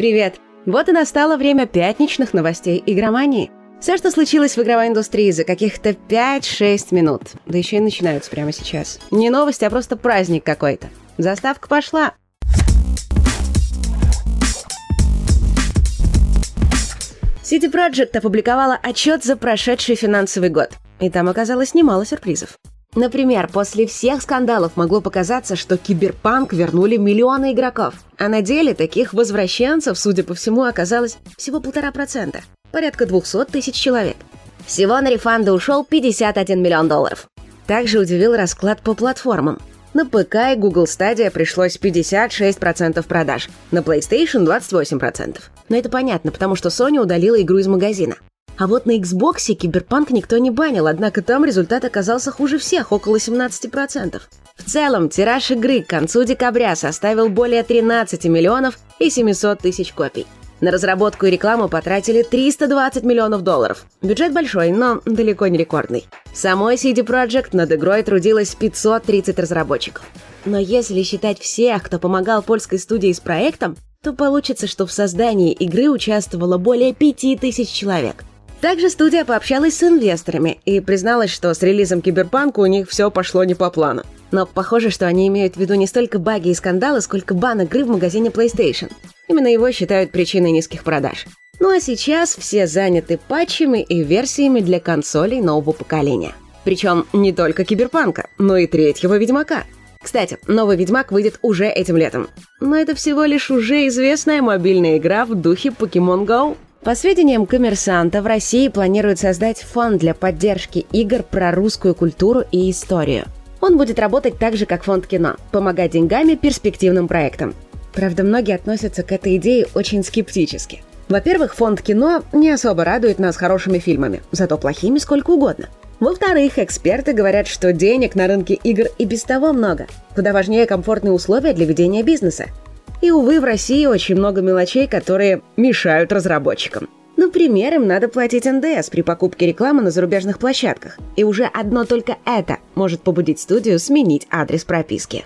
Привет! Вот и настало время пятничных новостей игромании. Все, что случилось в игровой индустрии за каких-то 5-6 минут. Да еще и начинаются прямо сейчас. Не новости, а просто праздник какой-то. Заставка пошла. CD Projekt опубликовала отчет за прошедший финансовый год. И там оказалось немало сюрпризов. Например, после всех скандалов могло показаться, что Киберпанк вернули миллионы игроков, а на деле таких возвращенцев, судя по всему, оказалось всего полтора процента, порядка 200 тысяч человек. Всего на рефанды ушел 51 миллион долларов. Также удивил расклад по платформам. На ПК и Google Stadia пришлось 56% продаж, на PlayStation 28%. Но это понятно, потому что Sony удалила игру из магазина. А вот на Xbox Киберпанк никто не банил, однако там результат оказался хуже всех, около 17%. В целом, тираж игры к концу декабря составил более 13 миллионов и 700 тысяч копий. На разработку и рекламу потратили 320 миллионов долларов. Бюджет большой, но далеко не рекордный. Самой CD Projekt над игрой трудилось 530 разработчиков. Но если считать всех, кто помогал польской студии с проектом, то получится, что в создании игры участвовало более 5000 человек. Также студия пообщалась с инвесторами и призналась, что с релизом Киберпанка у них все пошло не по плану. Но похоже, что они имеют в виду не столько баги и скандалы, сколько бан игры в магазине PlayStation. Именно его считают причиной низких продаж. Ну а сейчас все заняты патчами и версиями для консолей нового поколения. Причем не только Киберпанка, но и третьего Ведьмака. Кстати, новый Ведьмак выйдет уже этим летом. Но это всего лишь уже известная мобильная игра в духе Pokemon Go. По сведениям коммерсанта, в России планируют создать фонд для поддержки игр про русскую культуру и историю. Он будет работать так же, как фонд кино, помогать деньгами перспективным проектам. Правда, многие относятся к этой идее очень скептически. Во-первых, фонд кино не особо радует нас хорошими фильмами, зато плохими сколько угодно. Во-вторых, эксперты говорят, что денег на рынке игр и без того много. Куда важнее комфортные условия для ведения бизнеса. И, увы, в России очень много мелочей, которые мешают разработчикам. Например, им надо платить НДС при покупке рекламы на зарубежных площадках. И уже одно только это может побудить студию сменить адрес прописки.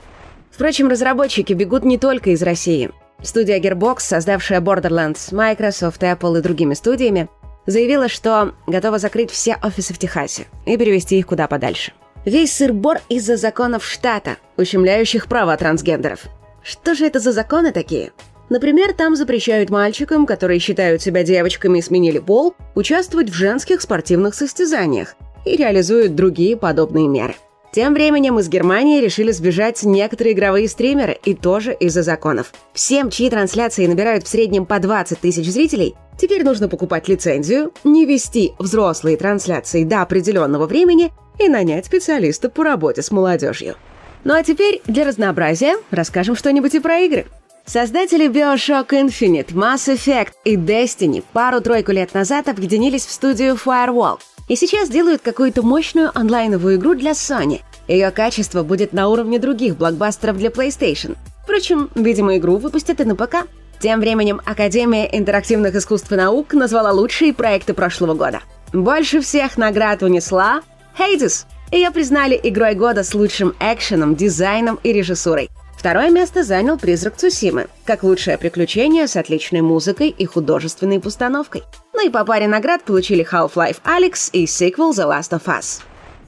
Впрочем, разработчики бегут не только из России. Студия Gearbox, создавшая Borderlands, Microsoft, Apple и другими студиями, заявила, что готова закрыть все офисы в Техасе и перевести их куда подальше. Весь сыр-бор из-за законов штата, ущемляющих права трансгендеров. Что же это за законы такие? Например, там запрещают мальчикам, которые считают себя девочками и сменили пол, участвовать в женских спортивных состязаниях и реализуют другие подобные меры. Тем временем из Германии решили сбежать некоторые игровые стримеры, и тоже из-за законов. Всем, чьи трансляции набирают в среднем по 20 тысяч зрителей, теперь нужно покупать лицензию, не вести взрослые трансляции до определенного времени и нанять специалиста по работе с молодежью. Ну а теперь, для разнообразия, расскажем что-нибудь и про игры. Создатели Bioshock Infinite, Mass Effect и Destiny пару-тройку лет назад объединились в студию Firewall и сейчас делают какую-то мощную онлайновую игру для Sony. Ее качество будет на уровне других блокбастеров для PlayStation. Впрочем, видимо, игру выпустят и на ПК. Тем временем Академия интерактивных искусств и наук назвала лучшие проекты прошлого года. Больше всех наград унесла Hades ее признали игрой года с лучшим экшеном, дизайном и режиссурой. Второе место занял «Призрак Цусимы», как лучшее приключение с отличной музыкой и художественной постановкой. Ну и по паре наград получили Half-Life Alyx и сиквел The Last of Us.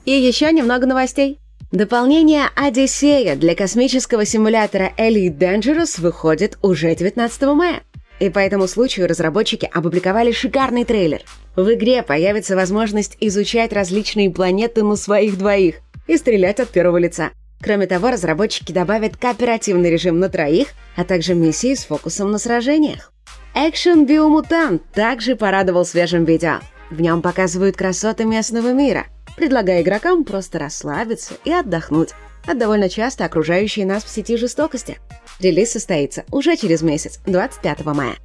И еще немного новостей. Дополнение «Одиссея» для космического симулятора Elite Dangerous выходит уже 19 мая. И по этому случаю разработчики опубликовали шикарный трейлер. В игре появится возможность изучать различные планеты на своих двоих и стрелять от первого лица. Кроме того, разработчики добавят кооперативный режим на троих, а также миссии с фокусом на сражениях. Экшен Биомутант также порадовал свежим видео. В нем показывают красоты местного мира, предлагая игрокам просто расслабиться и отдохнуть от довольно часто окружающей нас в сети жестокости. Релиз состоится уже через месяц, 25 мая.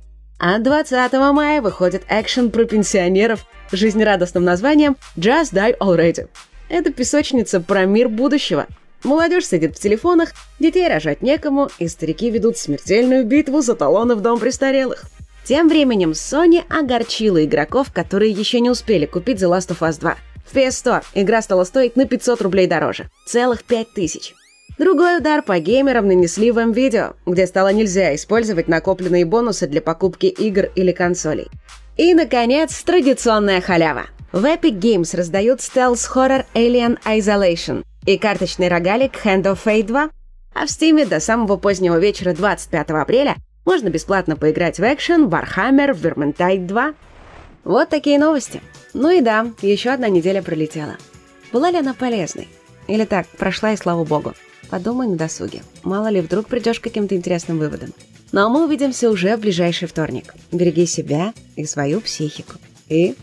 А 20 мая выходит экшен про пенсионеров с жизнерадостным названием «Just Die Already». Это песочница про мир будущего. Молодежь сидит в телефонах, детей рожать некому, и старики ведут смертельную битву за талоны в дом престарелых. Тем временем Sony огорчила игроков, которые еще не успели купить The Last of Us 2. В PS Store игра стала стоить на 500 рублей дороже. Целых 5000. Другой удар по геймерам нанесли в М-видео, где стало нельзя использовать накопленные бонусы для покупки игр или консолей. И, наконец, традиционная халява. В Epic Games раздают стелс-хоррор Alien Isolation и карточный рогалик Hand of Fate 2, а в Steam до самого позднего вечера 25 апреля можно бесплатно поиграть в экшен Warhammer Vermintide 2. Вот такие новости. Ну и да, еще одна неделя пролетела. Была ли она полезной? Или так, прошла и слава богу. Подумай на досуге. Мало ли, вдруг придешь к каким-то интересным выводам. Ну а мы увидимся уже в ближайший вторник. Береги себя и свою психику. И